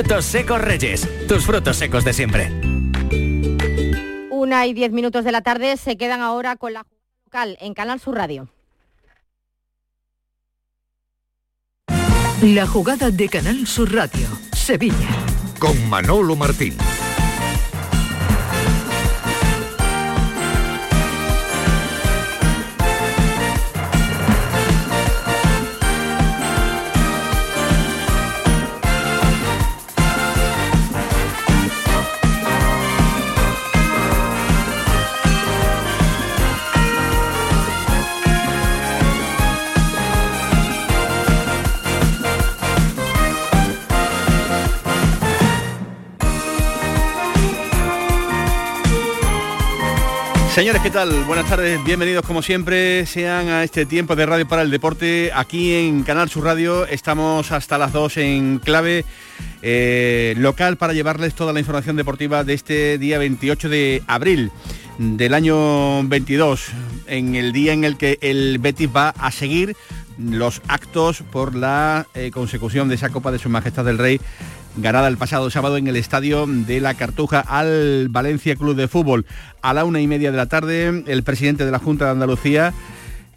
Frutos secos Reyes, tus frutos secos de siempre. Una y diez minutos de la tarde se quedan ahora con la local en Canal Sur Radio. La jugada de Canal Sur Radio, Sevilla. Con Manolo Martín. Señores, ¿qué tal? Buenas tardes, bienvenidos como siempre, sean a este tiempo de Radio para el Deporte. Aquí en Canal Sur Radio estamos hasta las 2 en clave eh, local para llevarles toda la información deportiva de este día 28 de abril del año 22, en el día en el que el Betis va a seguir los actos por la eh, consecución de esa Copa de Su Majestad del Rey ganada el pasado sábado en el estadio de la Cartuja al Valencia Club de Fútbol. A la una y media de la tarde, el presidente de la Junta de Andalucía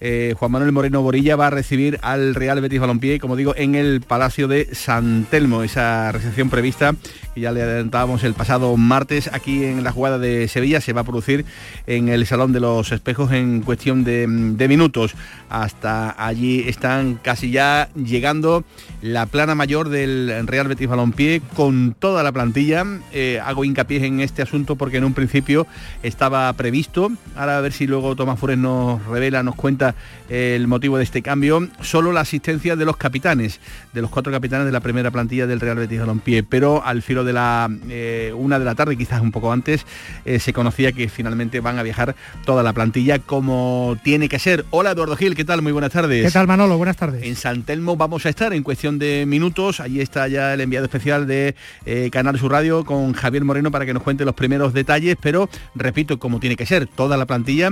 eh, Juan Manuel Moreno Borilla va a recibir al Real Betis Balompié, como digo, en el Palacio de San Telmo, esa recepción prevista que ya le adelantábamos el pasado martes aquí en la jugada de Sevilla, se va a producir en el Salón de los Espejos en cuestión de, minutos. Hasta allí están casi ya llegando la plana mayor del Real Betis Balompié con toda la plantilla. Eh, hago hincapié en este asunto porque en un principio estaba previsto. Ahora a ver si luego Tomás Fures nos revela, nos cuenta el motivo de este cambio, solo la asistencia de los capitanes, de los cuatro capitanes de la primera plantilla del Real Betis Balompié, pero al filo de la eh, una de la tarde, quizás un poco antes, eh, se conocía que finalmente van a viajar toda la plantilla como tiene que ser. Hola Eduardo Gil, ¿qué tal? Muy buenas tardes. ¿Qué tal Manolo? Buenas tardes. En San Telmo vamos a estar en cuestión de minutos, allí está ya el enviado especial de eh, Canal Sur Radio con Javier Moreno para que nos cuente los primeros detalles, pero repito, como tiene que ser, toda la plantilla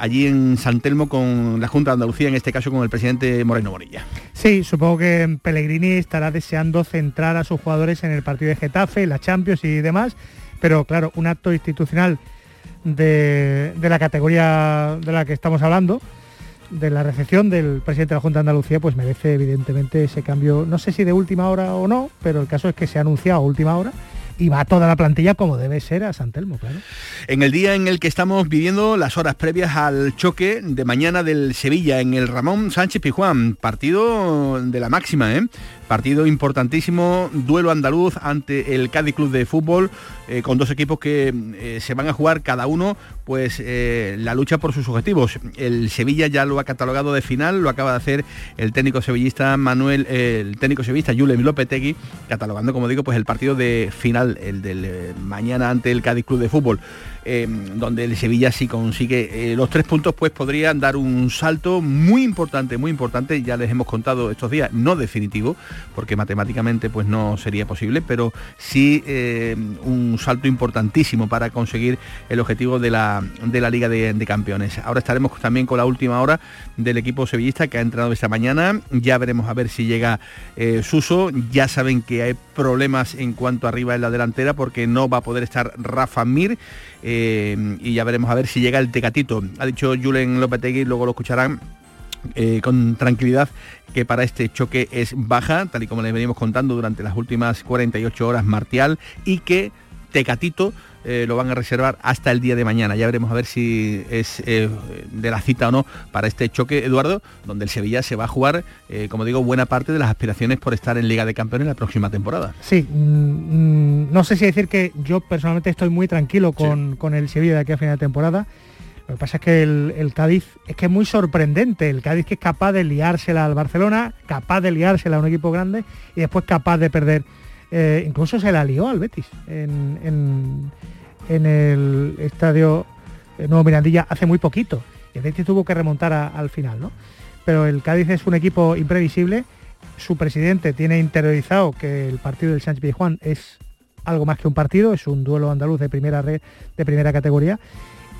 allí en San Telmo con la Junta de Andalucía, en este caso con el presidente Moreno Bonilla. Sí, supongo que Pellegrini estará deseando centrar a sus jugadores en el partido de Getafe, la Champions y demás, pero claro, un acto institucional de, la categoría de la que estamos hablando, de la recepción del presidente de la Junta de Andalucía, pues merece evidentemente ese cambio, no sé si de última hora o no, pero el caso es que se ha anunciado a última hora y va toda la plantilla como debe ser a San Telmo, claro. En el día en el que estamos viviendo las horas previas al choque de mañana del Sevilla en el Ramón Sánchez Pijuán, partido de la máxima, ¿eh? Partido importantísimo, duelo andaluz ante el Cádiz Club de Fútbol, eh, con dos equipos que eh, se van a jugar cada uno pues eh, la lucha por sus objetivos. El Sevilla ya lo ha catalogado de final, lo acaba de hacer el técnico sevillista Manuel, el técnico sevillista Julio Lopetegui, catalogando, como digo, pues el partido de final, el del mañana ante el Cádiz Club de Fútbol. Em, donde el Sevilla si consigue eh, los tres puntos, pues podría dar un salto muy importante, muy importante, ya les hemos contado estos días, no definitivo, porque matemáticamente pues no sería posible, pero sí em, un salto importantísimo para conseguir el objetivo de la, de la Liga de, Campeones. Ahora estaremos también con la última hora del equipo sevillista que ha entrenado esta mañana, ya veremos a ver si llega eh, Suso, ya saben que hay problemas en cuanto arriba en la delantera porque no va a poder estar Rafa Mir, eh, y ya veremos a ver si llega el Tecatito. Ha dicho Julen Lopetegui, luego lo escucharán eh, con tranquilidad que para este choque es baja, tal y como les venimos contando durante las últimas 48 horas Martial, y que Tecatito eh, lo van a reservar hasta el día de mañana. Ya veremos a ver si es eh, de la cita o no para este choque, Eduardo, donde el Sevilla se va a jugar, eh, como digo, buena parte de las aspiraciones por estar en Liga de Campeones la próxima temporada. Sí, mm, mm, no sé si decir que yo personalmente estoy muy tranquilo con, el Sevilla de aquí a final de temporada. Lo que pasa es que el, Cádiz es que es muy sorprendente. El Cádiz que es capaz de liársela al Barcelona, capaz de liársela a un equipo grande y después capaz de perder eh, incluso se la lió al Betis en, el estadio Nuevo Mirandilla hace muy poquito. el Betis tuvo que remontar al final, ¿no? Pero el Cádiz es un equipo imprevisible. Su presidente tiene interiorizado que el partido del Sánchez Juan es algo más que un partido, es un duelo andaluz de primera red, de primera categoría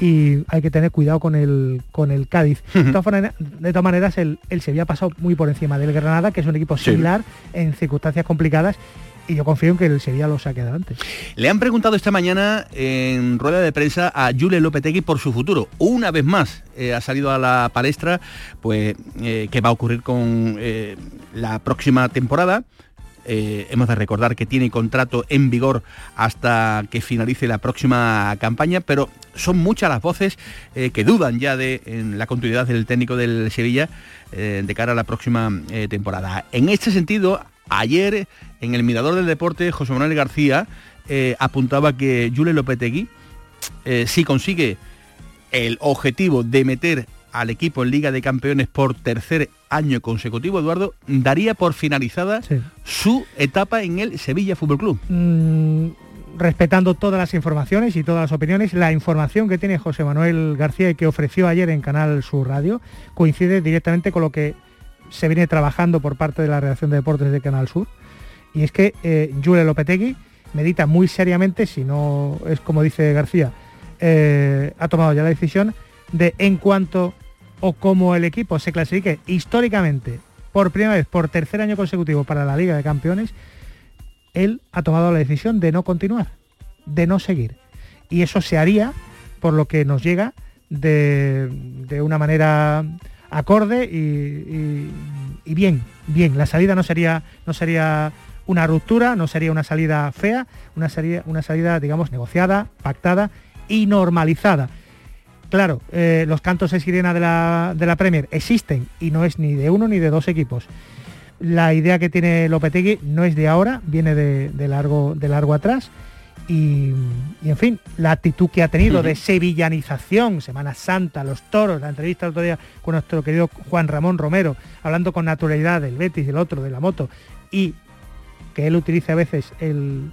y hay que tener cuidado con el, con el Cádiz. de, todas maneras, el, el Sevilla ha pasado muy por encima del Granada, que es un equipo similar en circunstancias complicadas y yo confío en que el Sevilla lo saque adelante. Le han preguntado esta mañana en rueda de prensa a Jule Lopetegui por su futuro. Una vez más eh, ha salido a la palestra, pues, eh, qué va a ocurrir con eh, la próxima temporada. hemos de recordar que tiene contrato en vigor hasta que finalice la próxima campaña, pero son muchas las voces que dudan ya de la continuidad del técnico del Sevilla de cara a la próxima temporada. En este sentido, Ayer, en el Mirador del Deporte, José Manuel García eh, apuntaba que Jule Lopetegui, eh, si consigue el objetivo de meter al equipo en Liga de Campeones por tercer año consecutivo, Eduardo, daría por finalizada su etapa en el Sevilla Fútbol Club. Mm, respetando todas las informaciones y todas las opiniones, la información que tiene José Manuel García y que ofreció ayer en Canal Sur Radio coincide directamente con lo que se viene trabajando por parte de la redacción de deportes de Canal Sur, y es que eh, Jule Lopetegui medita muy seriamente, si no es como dice García, eh, ha tomado ya la decisión de en cuanto o como el equipo se clasifique históricamente por primera vez, por tercer año consecutivo para la Liga de Campeones, él ha tomado la decisión de no continuar, de no seguir. Y eso se haría, por lo que nos llega, de, de una manera acorde y, bien, bien. La salida no sería, no sería una ruptura, no sería una salida fea, una salida, una salida digamos, negociada, pactada y normalizada. Claro, eh, los cantos de sirena de la, de la Premier existen y no es ni de uno ni de dos equipos. La idea que tiene Lopetegui no es de ahora, viene de, largo, de largo atrás y, en fin, la actitud que ha tenido de sevillanización, Semana Santa, los toros, la entrevista el otro día con nuestro querido Juan Ramón Romero, hablando con naturalidad del Betis, del otro, de la moto, y que él utiliza a veces el,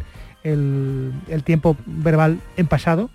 tiempo verbal en pasado,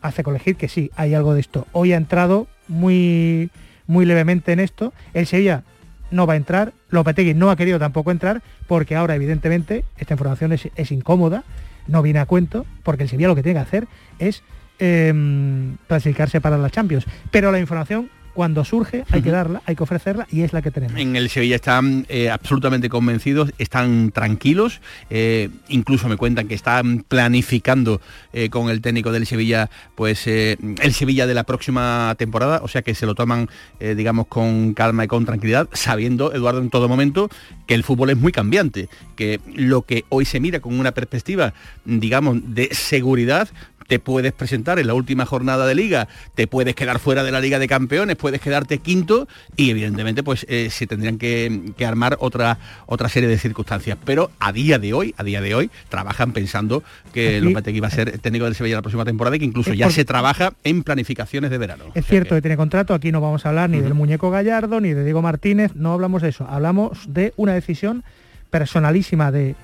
hace colegir que sí, hay algo de esto. Hoy ha entrado muy, muy levemente en esto. El Sevilla no va a entrar, Lopetegui no ha querido tampoco entrar, porque ahora evidentemente esta información es incómoda no viene a cuento, porque el Sevilla lo que tiene que hacer es em, clasificarse para la Champions. Pero la información cuando surge hay que darla, hay que ofrecerla y es la que tenemos. En el Sevilla están eh, absolutamente convencidos, están tranquilos, eh, incluso me cuentan que están planificando eh, con el técnico del Sevilla, pues el Sevilla de la próxima temporada, o sea que se lo toman, digamos, con calma y con tranquilidad, sabiendo, Eduardo, en todo momento, que el fútbol es muy cambiante, que lo que hoy se mira con una perspectiva, digamos, de seguridad, te puedes presentar en la última jornada de liga, te puedes quedar fuera de la Liga de Campeones, puedes quedarte quinto y evidentemente pues eh, se tendrían que, armar otra, otra serie de circunstancias. Pero a día de hoy, a día de hoy, trabajan pensando que Lopetegui va a ser técnico del Sevilla la próxima temporada y que incluso ya se trabaja en planificaciones de verano. Es cierto que... tiene contrato, aquí no vamos a hablar ni del muñeco Gallardo, ni de Diego Martínez, no hablamos de eso, hablamos de una decisión personalísima de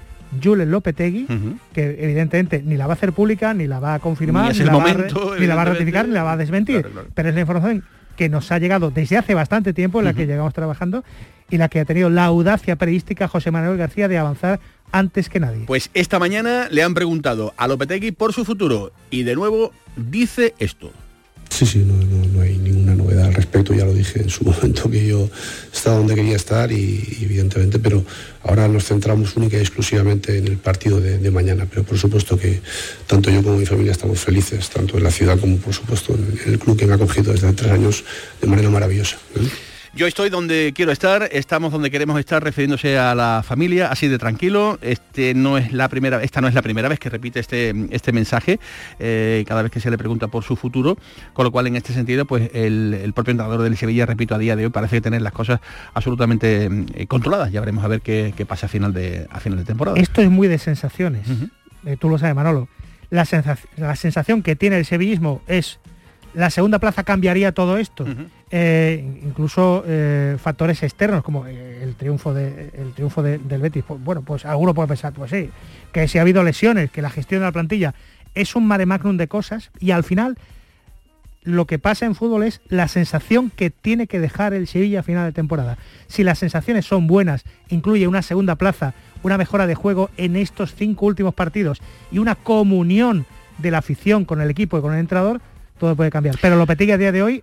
Julen Lopetegui, que evidentemente ni la va a hacer pública, ni la va a confirmar, ni, la, va a ratificar, ni la va a desmentir. Pero es la información que nos ha llegado desde hace bastante tiempo, en la que llegamos trabajando, y la que ha tenido la audacia periodística José Manuel García de avanzar antes que nadie. Pues esta mañana le han preguntado a Lopetegui por su futuro, y de nuevo dice esto. Sí, sí, no, hay ninguna novedad al respecto, ya lo dije en su momento que yo estaba donde quería estar y, evidentemente, pero ahora nos centramos única y exclusivamente en el partido de, mañana, pero por supuesto que tanto yo como mi familia estamos felices, tanto en la ciudad como por supuesto en, el club que me ha acogido desde hace tres años de manera maravillosa. ¿eh? Yo estoy donde quiero estar, estamos donde queremos estar, refiriéndose a la familia, así de tranquilo. Este no es la primera, esta no es la primera vez que repite este, este mensaje, eh, cada vez que se le pregunta por su futuro, con lo cual en este sentido, pues el, propio entrenador del Sevilla, repito, a día de hoy parece tener las cosas absolutamente eh, controladas. Ya veremos a ver qué, pasa a final de a final de temporada. Esto es muy de sensaciones. Eh, tú lo sabes, Manolo. La, la sensación que tiene el sevillismo es la segunda plaza cambiaría todo esto. Eh, incluso eh, factores externos como el triunfo, de, el triunfo del Betis. Pues, bueno, pues alguno puede pensar, pues sí, que si ha habido lesiones, que la gestión de la plantilla es un mare magnum de cosas y al final lo que pasa en fútbol es la sensación que tiene que dejar el Sevilla a final de temporada. Si las sensaciones son buenas, incluye una segunda plaza, una mejora de juego en estos cinco últimos partidos y una comunión de la afición con el equipo y con el entrenador, todo puede cambiar. Pero Lopetegui a día de hoy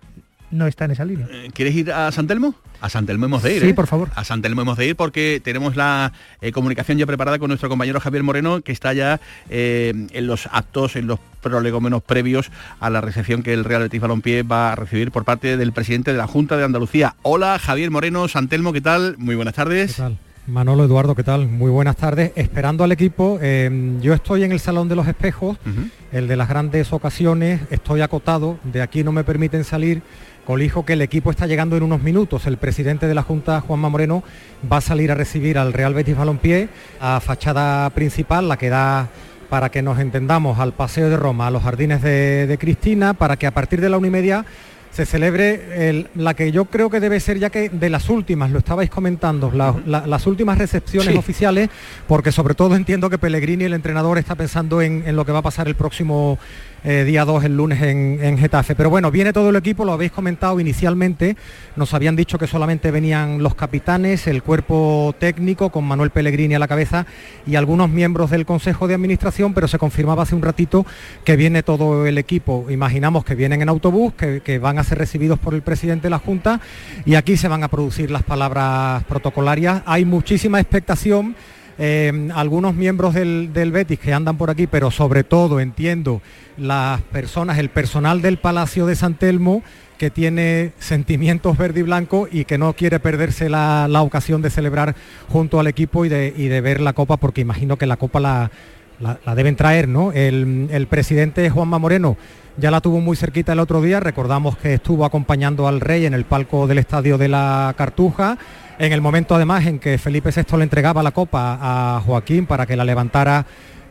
no está en esa línea. Eh, ¿Quieres ir a San Telmo? A San Telmo hemos de ir. Sí, ¿eh? por favor. A San Telmo hemos de ir porque tenemos la eh, comunicación ya preparada con nuestro compañero Javier Moreno, que está ya eh, en los actos, en los prolegómenos previos a la recepción que el Real Betis Balompié va a recibir por parte del presidente de la Junta de Andalucía. Hola, Javier Moreno, San Telmo, ¿qué tal? Muy buenas tardes. ¿Qué tal? Manolo Eduardo, ¿qué tal? Muy buenas tardes. Esperando al equipo, eh, yo estoy en el Salón de los Espejos, el de las grandes ocasiones, estoy acotado, de aquí no me permiten salir, colijo que el equipo está llegando en unos minutos. El presidente de la Junta, Juanma Moreno, va a salir a recibir al Real Betis Balompié a fachada principal, la que da para que nos entendamos al Paseo de Roma, a los jardines de, de Cristina, para que a partir de la una y media se celebre el- la que yo creo que debe ser ya que de las últimas, lo estabais comentando, la- la- las últimas recepciones Sí. oficiales, porque sobre todo entiendo que Pellegrini, el entrenador, está pensando en, en lo que va a pasar el próximo eh, día 2, el lunes en, en Getafe. Pero bueno, viene todo el equipo, lo habéis comentado inicialmente, nos habían dicho que solamente venían los capitanes, el cuerpo técnico con Manuel Pellegrini a la cabeza y algunos miembros del Consejo de Administración, pero se confirmaba hace un ratito que viene todo el equipo. Imaginamos que vienen en autobús, que, que van a ser recibidos por el presidente de la Junta y aquí se van a producir las palabras protocolarias. Hay muchísima expectación. eh, algunos miembros del, del Betis que andan por aquí, pero sobre todo entiendo las personas, el personal del Palacio de San Telmo que tiene sentimientos verde y blanco y que no quiere perderse la, ocasión de celebrar junto al equipo y de, y de ver la copa, porque imagino que la copa la, la- deben traer, ¿no? El, el presidente Juanma Moreno ya la tuvo muy cerquita el otro día, recordamos que estuvo acompañando al rey en el palco del estadio de la Cartuja, en el momento además en que Felipe VI le entregaba la copa a Joaquín para que la levantara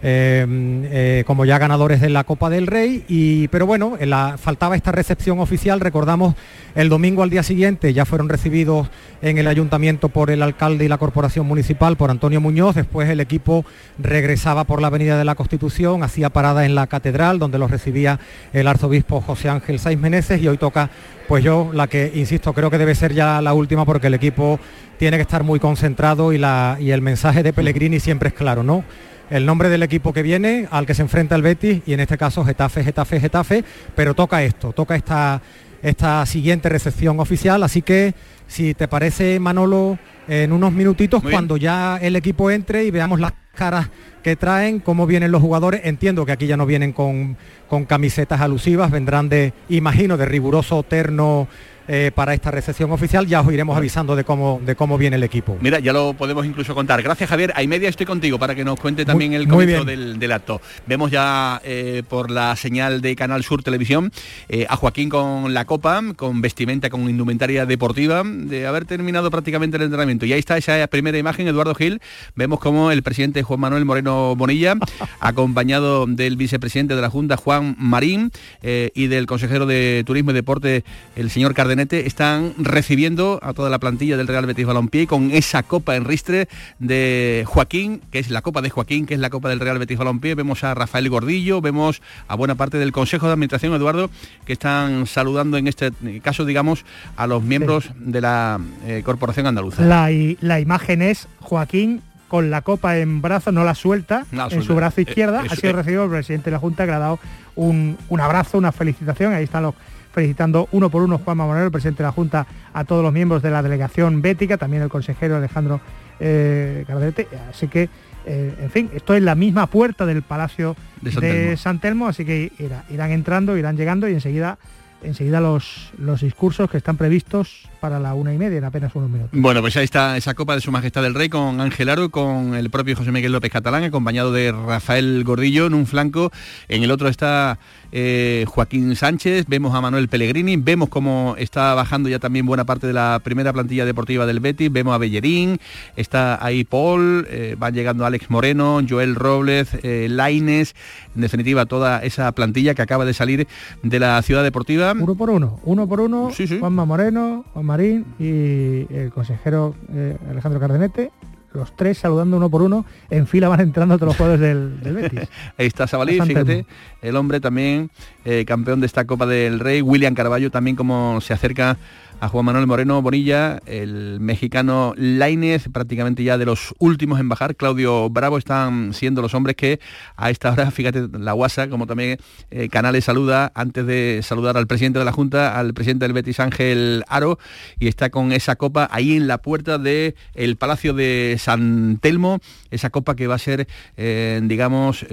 eh, eh, como ya ganadores de la Copa del Rey, y, pero bueno, faltaba esta recepción oficial, recordamos el domingo al día siguiente ya fueron recibidos en el ayuntamiento por el alcalde y la corporación municipal, por Antonio Muñoz, después el equipo regresaba por la Avenida de la Constitución, hacía parada en la catedral donde los recibía el arzobispo José Ángel Saiz Meneses. Y hoy toca pues yo la que, insisto, creo que debe ser ya la última porque el equipo tiene que estar muy concentrado y, y el mensaje de Pellegrini siempre es claro, ¿no? El nombre del equipo que viene, al que se enfrenta el Betis, y en este caso Getafe, Getafe, Getafe, pero toca esto, toca esta, esta siguiente recepción oficial, así que si te parece Manolo, en unos minutitos, Muy bien. cuando ya el equipo entre y veamos las caras que traen, cómo vienen los jugadores, entiendo que aquí ya no vienen con, con camisetas alusivas, vendrán de, imagino, de riguroso terno eh, para esta recepción oficial, ya os iremos avisando de cómo, de cómo viene el equipo. Mira, ya lo podemos incluso contar. Gracias, Javier. A y media estoy contigo para que nos cuente también Muy- el comienzo del, del acto. Vemos ya eh, por la señal de Canal Sur Televisión eh, a Joaquín con la copa, con vestimenta, con indumentaria deportiva, de haber terminado prácticamente el entrenamiento. Y ahí está esa primera imagen, Eduardo Gil. Vemos como el presidente Juan Manuel Moreno Bonilla, acompañado del vicepresidente de la Junta, Juan Marín, y del consejero de Turismo y Deporte, el señor Cardenete, están recibiendo a toda la plantilla del Real Betis Balompié con esa copa en ristre de Joaquín, que es la copa de Joaquín, que es la copa del Real Betis Balompié. Vemos a Rafael Gordillo, vemos a buena parte del Consejo de Administración, Eduardo, que están saludando en este caso, digamos, a los miembros de la eh, Corporación Andaluza. La, imagen es Joaquín con la copa en brazo, no la suelta, No en suelta. su brazo Eh, izquierda. eh, ha sido eh. recibido el presidente de la Junta que le ha dado un, un abrazo, una felicitación. Ahí están los felicitando uno por uno Juan Moreno, el presidente de la Junta, a todos los miembros de la delegación bética, también el consejero Alejandro eh, Cardete. Así que, eh, en fin, esto es la misma puerta del Palacio De de San San, Telmo. Telmo, así que irá- irán entrando, irán llegando y enseguida enseguida los, los discursos que están previstos para la una y media en apenas unos minutos. Bueno, pues ahí está esa copa de su majestad el rey con Ángel Aro, con el propio José Miguel López Catalán, acompañado de Rafael Gordillo en un flanco. En el otro está eh, Joaquín Sánchez, vemos a Manuel Pellegrini, vemos cómo está bajando ya también buena parte de la primera plantilla deportiva del Betis, vemos a Bellerín, está ahí Paul, eh, van llegando Alex Moreno, Joel Robles, eh, Laines, en definitiva toda esa plantilla que acaba de salir de la ciudad deportiva. Uno por uno, uno por uno, Sí, sí. Juanma Moreno, Juan Marín y el consejero eh, Alejandro Cardenete, los tres saludando uno por uno, en fila van entrando todos los jugadores del, del Betis. Ahí está Sabalí, fíjate. El hombre también, eh, campeón de esta Copa del Rey, William Carballo también como se acerca a Juan Manuel Moreno Bonilla, el mexicano Lainez, prácticamente ya de los últimos en bajar, Claudio Bravo, están siendo los hombres que a esta hora, fíjate, la guasa, como también eh, Canales saluda, antes de saludar al presidente de la Junta, al presidente del Betis Ángel Aro, y está con esa copa ahí en la puerta del el Palacio de San Telmo, esa copa que va a ser, eh, digamos,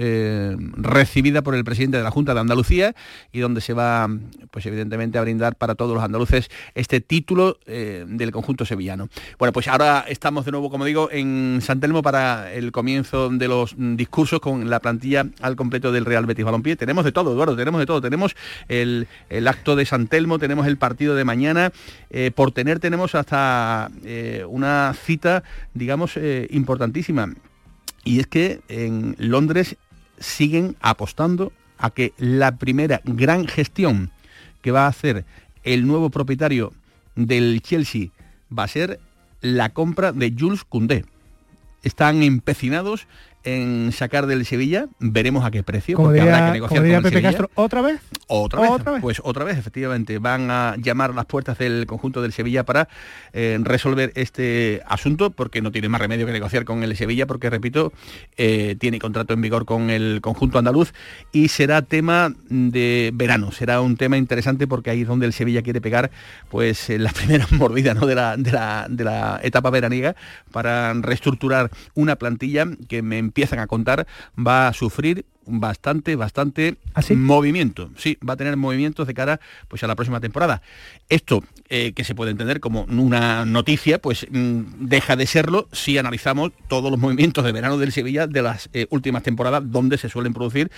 recibida por el presidente de la Junta de Andalucía y donde se va, pues evidentemente, a brindar para todos los andaluces este título eh, del conjunto sevillano. Bueno, pues ahora estamos de nuevo, como digo, en San Telmo para el comienzo de los discursos con la plantilla al completo del Real Betis Balompié. Tenemos de todo, Eduardo, tenemos de todo. Tenemos el, acto de San Telmo, tenemos el partido de mañana. Eh, por tener tenemos hasta eh, una cita, digamos, importantísima. Y es que en Londres siguen apostando a que la primera gran gestión que va a hacer el nuevo propietario del Chelsea va a ser la compra de Jules Koundé. Están empecinados en sacar del Sevilla, veremos a qué precio, porque habrá que negociar con Castro, ¿otra vez? ¿Otra vez? Pues otra vez, efectivamente. Van a llamar a las puertas del conjunto del Sevilla para eh, resolver este asunto, porque no tiene más remedio que negociar con el Sevilla, porque, repito, eh, tiene contrato en vigor con el conjunto andaluz y será tema de verano. Será un tema interesante porque ahí es donde el Sevilla quiere pegar pues la primera mordida ¿no? de, la, de, la, de la etapa veraniega para reestructurar una plantilla que me empiezan a contar, va a sufrir bastante, bastante ¿Ah, movimiento. Sí, va a tener movimientos de cara pues, a la próxima temporada. Esto, eh, que se puede entender como una noticia, pues mm, deja de serlo si analizamos todos los movimientos de verano del Sevilla de las eh, últimas temporadas, donde se suelen producir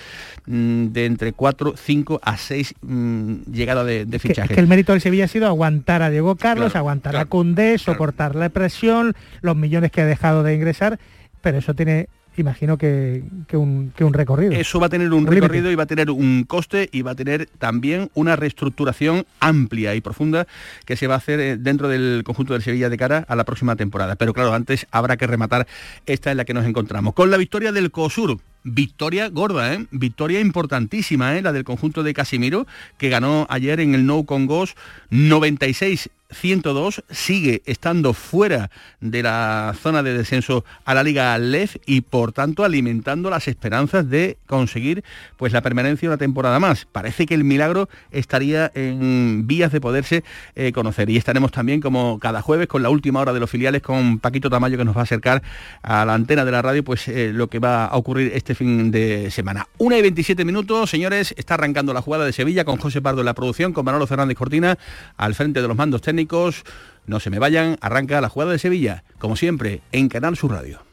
mm, de entre 4, 5 a 6 mm, llegadas de, de fichajes. que, el mérito del Sevilla ha sido aguantar a Diego Carlos, aguantar a Cundé, soportar la presión, los millones que ha dejado de ingresar, pero eso tiene imagino que, un, recorrido. Eso va a tener un, recorrido y va a tener un coste y va a tener también una reestructuración amplia y profunda que se va a hacer eh, dentro del conjunto del Sevilla de cara a la próxima temporada. Pero claro, antes habrá que rematar esta en la que nos encontramos. Con la victoria del COSUR, victoria gorda, ¿eh? victoria importantísima, ¿eh? la del conjunto de Casimiro, que ganó ayer en el No Congos 96 102 sigue estando fuera de la zona de descenso a la Liga LEF y por tanto alimentando las esperanzas de conseguir pues la permanencia una temporada más. Parece que el milagro estaría en vías de poderse eh, conocer y estaremos también como cada jueves con la última hora de los filiales con Paquito Tamayo que nos va a acercar a la antena de la radio pues eh, lo que va a ocurrir este fin de semana. Una y 27 minutos, señores, está arrancando la jugada de Sevilla con José Pardo en la producción, con Manolo Fernández Cortina al frente de los mandos técnicos no se me vayan, arranca la jugada de Sevilla, como siempre, en Canal Sur Radio.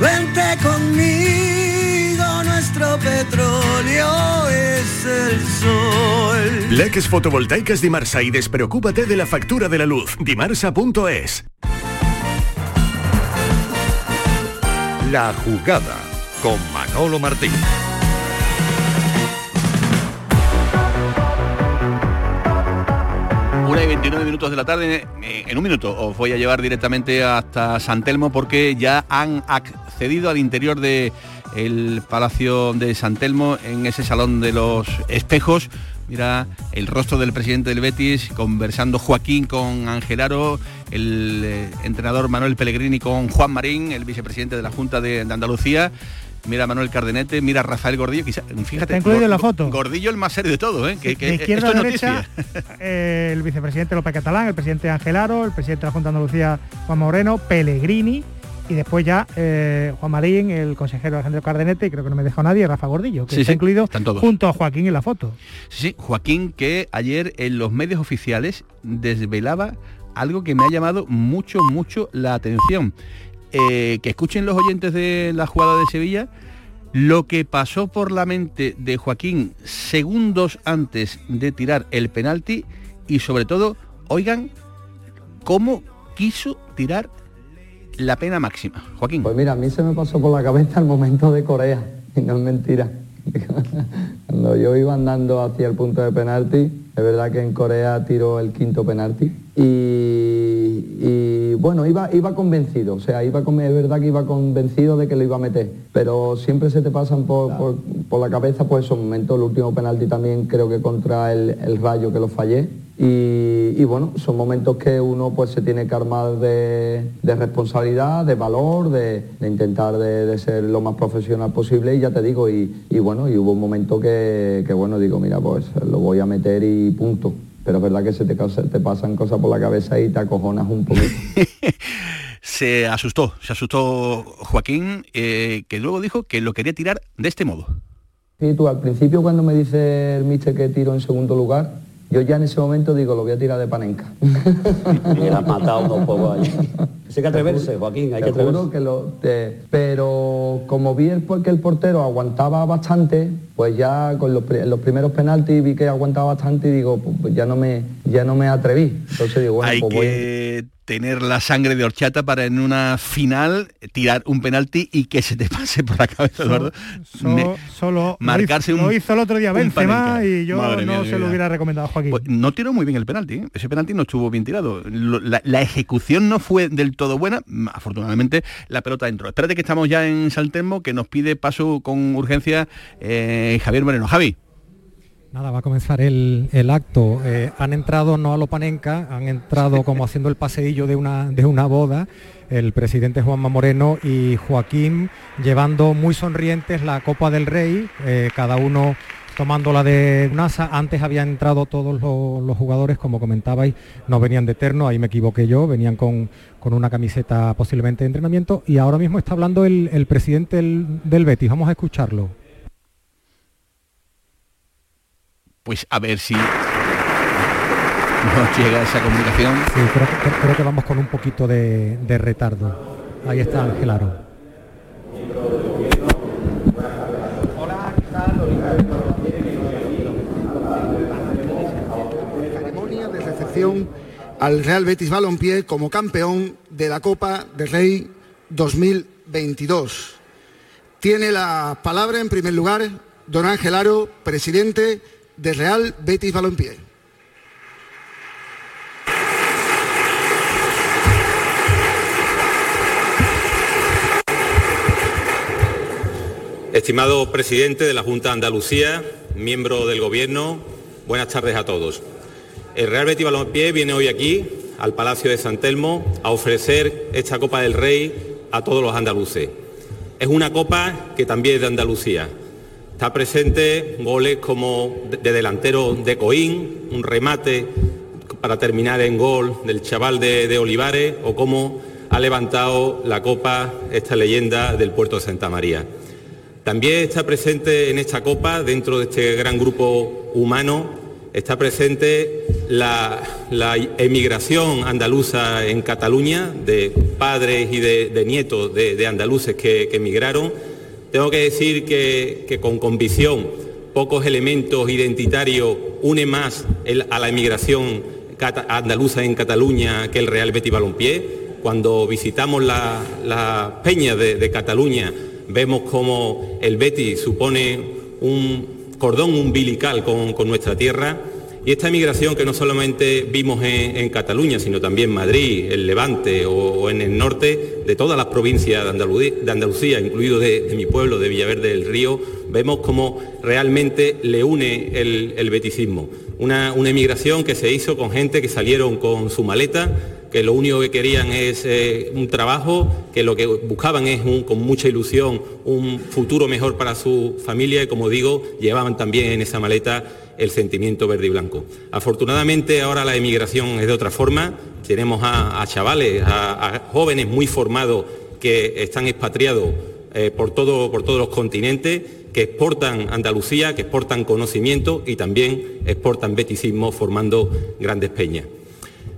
Vente conmigo, nuestro petróleo es el sol. Leques fotovoltaicas Dimarsa y despreocúpate de la factura de la luz. Dimarsa.es. La jugada con Manolo Martín. 29 minutos de la tarde, eh, en un minuto os voy a llevar directamente hasta San Telmo porque ya han accedido al interior de el Palacio de San Telmo en ese salón de los espejos. Mira el rostro del presidente del Betis conversando Joaquín con Angelaro, el eh, entrenador Manuel Pellegrini con Juan Marín, el vicepresidente de la Junta de Andalucía mira Manuel Cardenete, mira Rafael Gordillo, fíjate. incluido en la foto. Gordillo el más serio de todo, ¿eh? Que, izquierda a derecha, el vicepresidente López Catalán, el presidente Ángel Aro, el presidente de la Junta de Andalucía Juan Moreno, Pellegrini y después ya eh, Juan Marín, el consejero Alejandro Cardenete, y creo que no me dejó nadie, Rafa Gordillo, que Sí, está sí, incluido están todos. junto a Joaquín en la foto. Sí, sí, Joaquín, que ayer en los medios oficiales desvelaba algo que me ha llamado mucho, mucho la atención. Eh, que escuchen los oyentes de la jugada de Sevilla lo que pasó por la mente de Joaquín segundos antes de tirar el penalti y sobre todo, oigan, cómo quiso tirar la pena máxima. Joaquín. Pues mira, a mí se me pasó por la cabeza el momento de Corea, y no es mentira. Cuando yo iba andando hacia el punto de penalti, es verdad que en Corea tiró el quinto penalti y, y, bueno, iba, iba convencido, o sea, iba con- es verdad que iba convencido de que lo iba a meter, pero siempre se te pasan por, por- por la cabeza pues esos momentos, el último penalti también creo que contra el, el Rayo que lo fallé y, y bueno, son momentos que uno pues se tiene que armar de, de responsabilidad, de valor, de, de intentar de, de ser lo más profesional posible y ya te digo, y, y bueno, y hubo un momento que, que, bueno, digo, mira, pues lo voy a meter y punto. Pero es verdad que se te, causa- te pasan cosas por la cabeza y te acojonas un poquito. Se asustó, se asustó Joaquín, eh, que luego dijo que lo quería tirar de este modo. Sí, tú al principio cuando me dice el mister que tiro en segundo lugar, yo ya en ese momento digo, lo voy a tirar de panenca. La has matado un poco ahí. Hay que atreverse, Joaquín, hay Te que juro atreverse. que lo, te- pero como vi el, que el portero aguantaba bastante, pues ya con los, pri- los primeros penaltis vi que aguantaba bastante y digo, pues, pues ya no me ya no me atreví. Entonces digo, bueno, Hay pues voy. que tener la sangre de horchata para en una final tirar un penalti y que se te pase por la cabeza, Eduardo. So- solo marcarse lo hizo, un- lo hizo el otro día Benzema y yo Madre no se lo hubiera recomendado a Joaquín. Pues no tiró muy bien el penalti, ¿eh? ese penalti no estuvo bien tirado. Lo- La, la ejecución no fue del todo buena, afortunadamente la pelota entró. Espérate que estamos ya en Saltermo, que nos pide paso con urgencia eh, Javier Moreno. Javi. Nada, va a comenzar el, el acto. Eh, han entrado no a lo panenca, han entrado como haciendo el paseillo de una, de una boda, el presidente Juanma Moreno y Joaquín llevando muy sonrientes la Copa del Rey, eh, cada uno tomándola de NASA. Antes habían entrado todos los, los jugadores, como comentabais, no venían de terno, ahí me equivoqué yo, venían con, con una camiseta posiblemente de entrenamiento y ahora mismo está hablando el, el presidente del, del Betis. Vamos a escucharlo. Pues a ver si nos llega esa comunicación. Sí, creo, que- creo que vamos con un poquito de, de retardo. Ahí está Ángel Al Real Betis Balompié como campeón de la Copa del Rey 2022. Tiene la palabra en primer lugar don Ángel Aro, presidente del Real Betis Balompié. Estimado presidente de la Junta de Andalucía, miembro del Gobierno, buenas tardes a todos. El Real Betis Balompié viene hoy aquí, al Palacio de San Telmo, a ofrecer esta Copa del Rey a todos los andaluces. Es una copa que también es de Andalucía. Está presente goles como de de delantero de Coín, un remate para terminar en gol del chaval de, de Olivares o cómo ha levantado la copa esta leyenda del puerto de Santa María. También está presente en esta copa, dentro de este gran grupo humano, está presente la, la emigración andaluza en Cataluña, de padres y de, nietos de, andaluces que, emigraron. Tengo que decir que, con convicción pocos elementos identitarios une más el- a la emigración andaluza en Cataluña que el Real Betis Balompié. Cuando visitamos la- las peñas de, de Cataluña vemos como el Betis supone un cordón umbilical con, con nuestra tierra y esta emigración que no solamente vimos en, Cataluña, sino también Madrid, el Levante o, en el norte, de todas las provincias de, Andalu- de Andalucía, incluido de, de mi pueblo, de Villaverde del Río, vemos cómo realmente le une el, el beticismo. Una, una emigración que se hizo con gente que salieron con su maleta, que lo único que querían es eh, un trabajo, que lo que buscaban es con mucha ilusión un futuro mejor para su familia y como digo, llevaban también en esa maleta el sentimiento verde y blanco. Afortunadamente ahora la emigración es de otra forma, tenemos a, chavales, a, a jóvenes muy formados que están expatriados eh, por, todo, por todos los continentes, que exportan Andalucía, que exportan conocimiento y también exportan beticismo formando grandes peñas.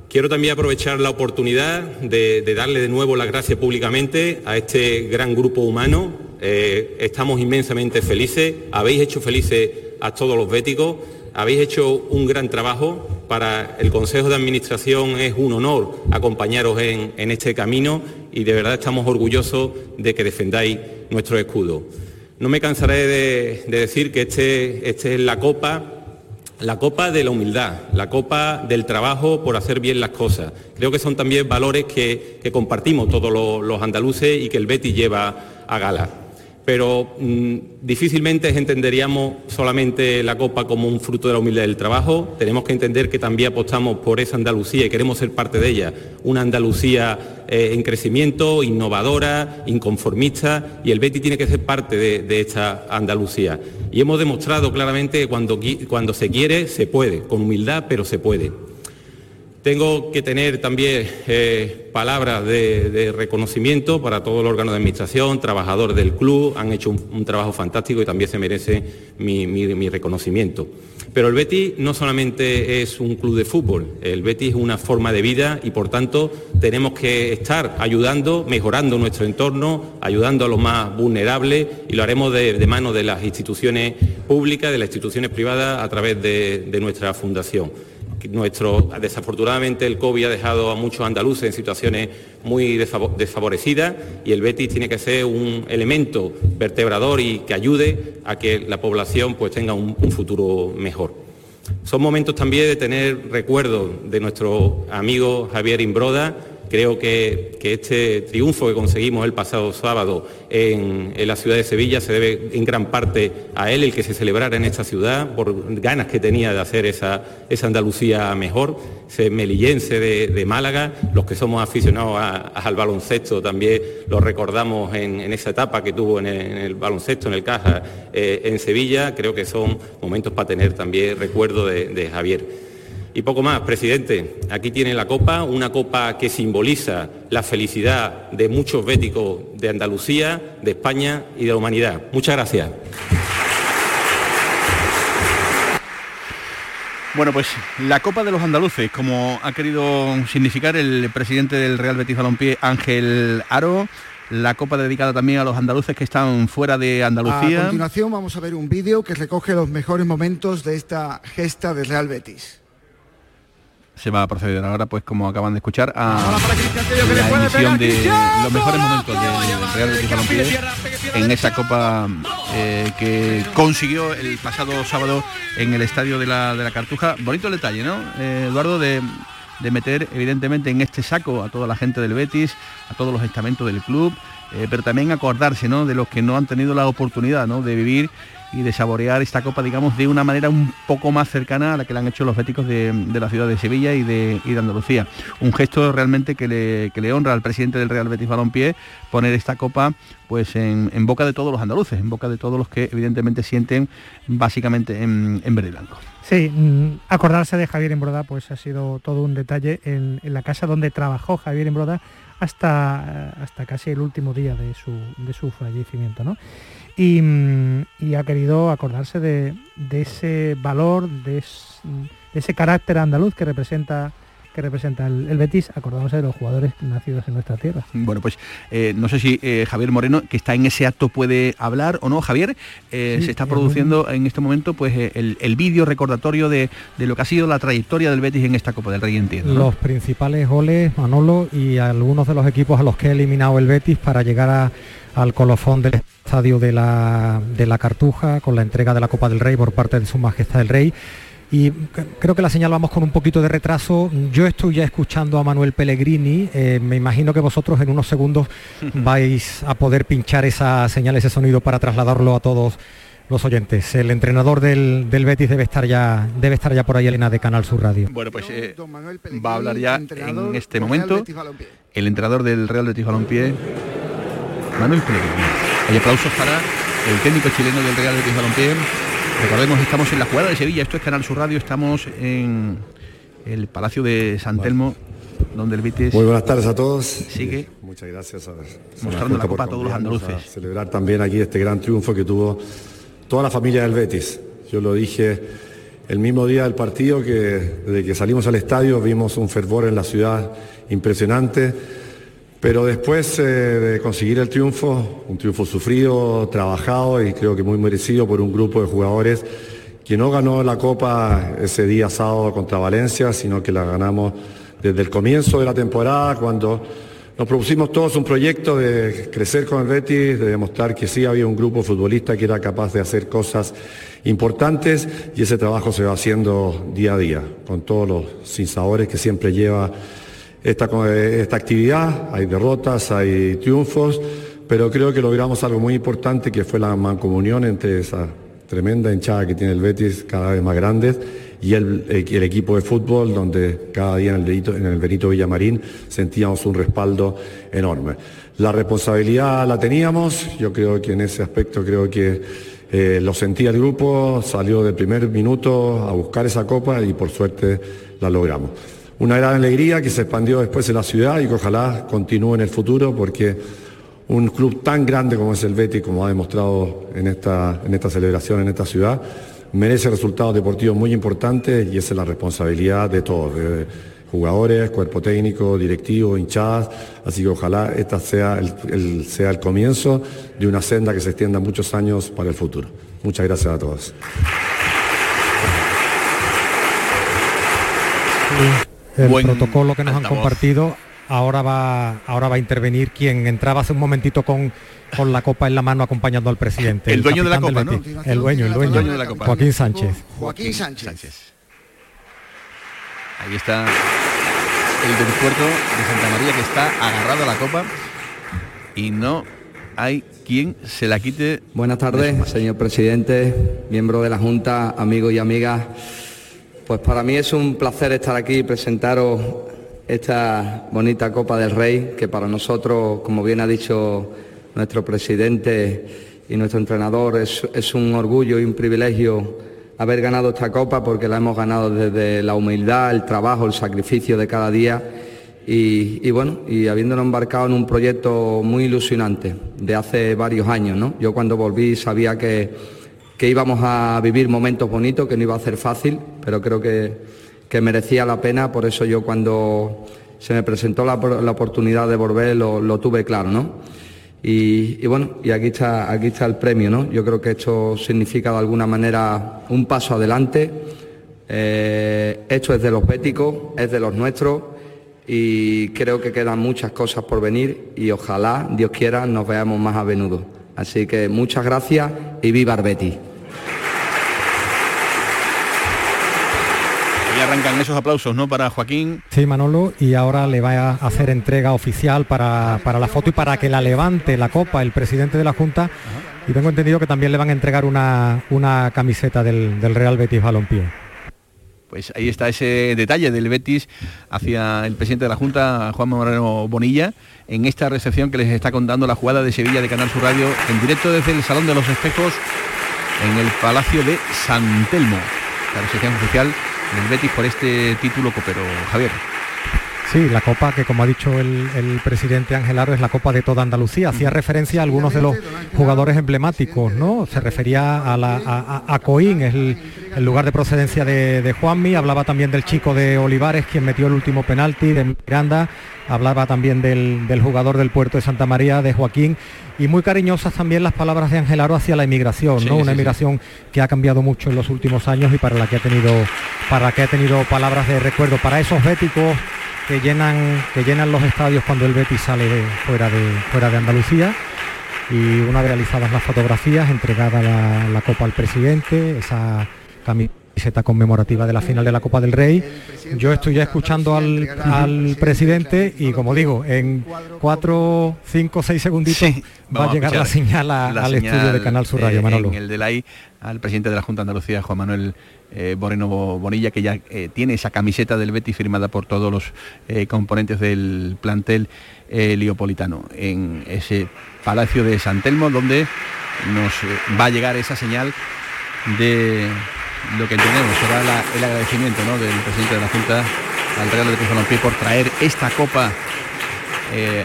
Quiero también aprovechar la oportunidad de, darle de nuevo las gracias públicamente a este gran grupo humano. Eh, estamos inmensamente felices, habéis hecho felices a todos los béticos, habéis hecho un gran trabajo. Para el Consejo de Administración es un honor acompañaros en, este camino y de verdad estamos orgullosos de que defendáis nuestro escudo. No me cansaré de, decir que este, este es la copa la copa de la humildad, la copa del trabajo por hacer bien las cosas. Creo que son también valores que, compartimos todos los, andaluces y que el Betty lleva a gala. Pero mm, difícilmente entenderíamos solamente la copa como un fruto de la humildad del trabajo. Tenemos que entender que también apostamos por esa Andalucía y queremos ser parte de ella. Una Andalucía eh, en crecimiento, innovadora, inconformista, y el Betty tiene que ser parte de esta Andalucía y hemos demostrado claramente que cuando, cuando se quiere, se puede, con humildad, pero se puede. Tengo que tener también eh, palabras de, reconocimiento para todo el órgano de administración, trabajadores del club, han hecho un, trabajo fantástico y también se merece mi, reconocimiento. Pero el Betis no solamente es un club de fútbol, el Betis es una forma de vida y por tanto tenemos que estar ayudando, mejorando nuestro entorno, ayudando a los más vulnerables y lo haremos de, mano de las instituciones públicas, de las instituciones privadas a través de nuestra fundación nuestro, desafortunadamente el COVID ha dejado a muchos andaluces en situaciones muy desfavorecidas y el Betis tiene que ser un elemento vertebrador y que ayude a que la población pues, tenga un, un futuro mejor. Son momentos también de tener recuerdos de nuestro amigo Javier Imbroda, Creo que, este triunfo que conseguimos el pasado sábado en, la ciudad de Sevilla se debe en gran parte a él, el que se celebrara en esta ciudad, por ganas que tenía de hacer esa, Andalucía mejor, ese melillense de, Málaga, los que somos aficionados al baloncesto también lo recordamos en, esa etapa que tuvo en el, baloncesto, en el Caja, eh, en Sevilla, creo que son momentos para tener también recuerdo de Javier. Y poco más, presidente. Aquí tiene la copa, una copa que simboliza la felicidad de muchos béticos de Andalucía, de España y de la humanidad. Muchas gracias. Bueno, pues la Copa de los Andaluces, como ha querido significar el presidente del Real Betis Balompié, Ángel Aro, la copa dedicada también a los andaluces que están fuera de Andalucía. A continuación vamos a ver un vídeo que recoge los mejores momentos de esta gesta del Real Betis se va a proceder ahora, pues como acaban de escuchar, a la emisión de los mejores momentos del Real Betis en esa copa eh, que consiguió el pasado sábado en el estadio de la, de la Cartuja. Bonito el detalle, ¿no? Eh, Eduardo, de, meter evidentemente en este saco a toda la gente del Betis, a todos los estamentos del club, eh, pero también acordarse ¿no? de los que no han tenido la oportunidad ¿no? de vivir y de saborear esta copa, digamos, de una manera un poco más cercana a la que le han hecho los béticos de, la ciudad de Sevilla y de, Andalucía. Un gesto realmente que le, honra al presidente del Real Betis Balompié poner esta copa pues en, boca de todos los andaluces, en boca de todos los que evidentemente sienten básicamente en, verde y blanco. Sí, mm, acordarse de Javier Embroda pues ha sido todo un detalle en, la casa donde trabajó Javier Embroda hasta, hasta casi el último día de su, de su fallecimiento. ¿no? Mm, y, ha querido acordarse de, ese valor, de, ese carácter andaluz que representa que representa el, Betis, acordándose de los jugadores nacidos en nuestra tierra. Bueno, pues eh, no sé si eh, Javier Moreno, que está en ese acto, puede hablar o no. Javier, eh, se está produciendo en este momento pues el, vídeo recordatorio de, lo que ha sido la trayectoria del Betis en esta Copa del Rey, entiendo. Los principales goles, Manolo, y algunos de los equipos a los que ha eliminado el Betis para llegar a al colofón del estadio de la, de la Cartuja con la entrega de la Copa del Rey por parte de Su Majestad el Rey. Y creo que la señal vamos con un poquito de retraso. Yo estoy ya escuchando a Manuel Pellegrini. Eh, me imagino que vosotros en unos segundos vais a poder pinchar esa señal, ese sonido para trasladarlo a todos los oyentes. El entrenador del, Betis debe estar ya debe estar ya por ahí Elena de Canal Sur Radio. Bueno, pues eh, va a hablar ya en este momento el entrenador del Real Betis Balompié, Manuel Pellegrini. Hay aplausos para el técnico chileno del Real Betis Balompié. Recordemos, estamos en la jugada de Sevilla, esto es Canal Sur Radio, estamos en el Palacio de San Telmo donde el Betis Muy buenas tardes a todos. sigue Muchas gracias a, mostrando la copa a todos los andaluces. a celebrar también aquí este gran triunfo que tuvo toda la familia del Betis. Yo lo dije el mismo día del partido que desde que salimos al estadio vimos un fervor en la ciudad impresionante. Pero después eh, de conseguir el triunfo, un triunfo sufrido, trabajado y creo que muy merecido por un grupo de jugadores que no ganó la Copa ese día sábado contra Valencia, sino que la ganamos desde el comienzo de la temporada, cuando nos propusimos todos un proyecto de crecer con el Betis, de demostrar que sí había un grupo futbolista que era capaz de hacer cosas importantes y ese trabajo se va haciendo día a día, con todos los sinsabores que siempre lleva esta, esta actividad. Hay derrotas, hay triunfos, pero creo que logramos algo muy importante que fue la mancomunión entre esa tremenda hinchada que tiene el Betis, cada vez más grande, y el, el equipo de fútbol, donde cada día en el, Benito, en el Benito Villamarín sentíamos un respaldo enorme. La responsabilidad la teníamos, yo creo que en ese aspecto creo que eh, lo sentía el grupo, salió del primer minuto a buscar esa copa y por suerte la logramos. Una gran alegría que se expandió después en la ciudad y que ojalá continúe en el futuro porque un club tan grande como es el Betis, como ha demostrado en esta, en esta celebración, en esta ciudad, merece resultados deportivos muy importantes y esa es la responsabilidad de todos, de jugadores, cuerpo técnico, directivo, hinchadas, así que ojalá esta sea el, sea el comienzo de una senda que se extienda muchos años para el futuro. Muchas gracias a todos. El Buen protocolo que nos han compartido ahora va ahora va a intervenir quien entraba hace un momentito con con la copa en la mano acompañando al presidente. El dueño de la copa, Betis. El dueño, el dueño. dueño de la copa. Joaquín Sánchez. Joaquín Sánchez. Ahí está el del puerto de Santa María que está agarrado a la copa y no hay quien se la quite. Buenas tardes, señor presidente, miembro de la Junta, amigos y amigas. Pues para mí es un placer estar aquí y presentaros esta bonita Copa del Rey, que para nosotros, como bien ha dicho nuestro presidente y nuestro entrenador, es, un orgullo y un privilegio haber ganado esta Copa porque la hemos ganado desde la humildad, el trabajo, el sacrificio de cada día y, y bueno, y habiéndonos embarcado en un proyecto muy ilusionante de hace varios años, ¿no? Yo cuando volví sabía que, que íbamos a vivir momentos bonitos, que no iba a ser fácil, pero creo que, que merecía la pena, por eso yo cuando se me presentó la, la oportunidad de volver lo, lo tuve claro, ¿no? Y, y bueno, y aquí está, aquí está el premio, ¿no? Yo creo que esto significa de alguna manera un paso adelante. Eh, esto es de los béticos, es de los nuestros y creo que quedan muchas cosas por venir y ojalá, Dios quiera, nos veamos más a menudo. Así que muchas gracias y viva el Ahí arrancan esos aplausos, ¿no? Para Joaquín. Sí, Manolo, y ahora le va a hacer entrega oficial para, para la foto y para que la levante la copa el presidente de la Junta. Y tengo entendido que también le van a entregar una, una camiseta del, del Real Betis Balompié. Pues ahí está ese detalle del Betis hacia el presidente de la Junta, Juan Moreno Bonilla, en esta recepción que les está contando la jugada de Sevilla de Canal Sur Radio en directo desde el Salón de los Espejos en el Palacio de San Telmo. La recepción oficial del Betis por este título copero. Javier. Sí, la copa que como ha dicho el, el presidente Ángel Aro es la copa de toda Andalucía. Hacía referencia a algunos de los jugadores emblemáticos, ¿no? Se refería a, la, a, a- a Coín, es el, el lugar de procedencia de, de Juanmi, hablaba también del chico de Olivares, quien metió el último penalti, de Miranda, hablaba también del, del jugador del puerto de Santa María, de Joaquín, y muy cariñosas también las palabras de Ángel Aro hacia la emigración, Sí, ¿no? sí, Una sí. emigración que ha cambiado mucho en los últimos años y para la que ha tenido, para la que ha tenido palabras de recuerdo para esos béticos que llenan, que llenan los estadios cuando el Betis sale de- fuera, de, fuera de Andalucía. Y una vez realizadas las fotografías, entregada la, la copa al presidente, esa camiseta conmemorativa de la final de la Copa del Rey. Yo estoy ya escuchando al, al presidente y como digo, en cuatro, cinco, seis segunditos va a llegar la señal a- la al señal, estudio de Canal Sur Radio, Manolo. En el al presidente de la Junta de Andalucía, Juan Manuel eh, Moreno Bonilla, que ya eh, tiene esa camiseta del Betis firmada por todos los eh, componentes del plantel liopolitano, en ese Palacio de San Telmo, donde nos va a llegar esa señal de lo que entendemos será el agradecimiento ¿no? del presidente de la Junta al Real Betis Balompié por traer esta copa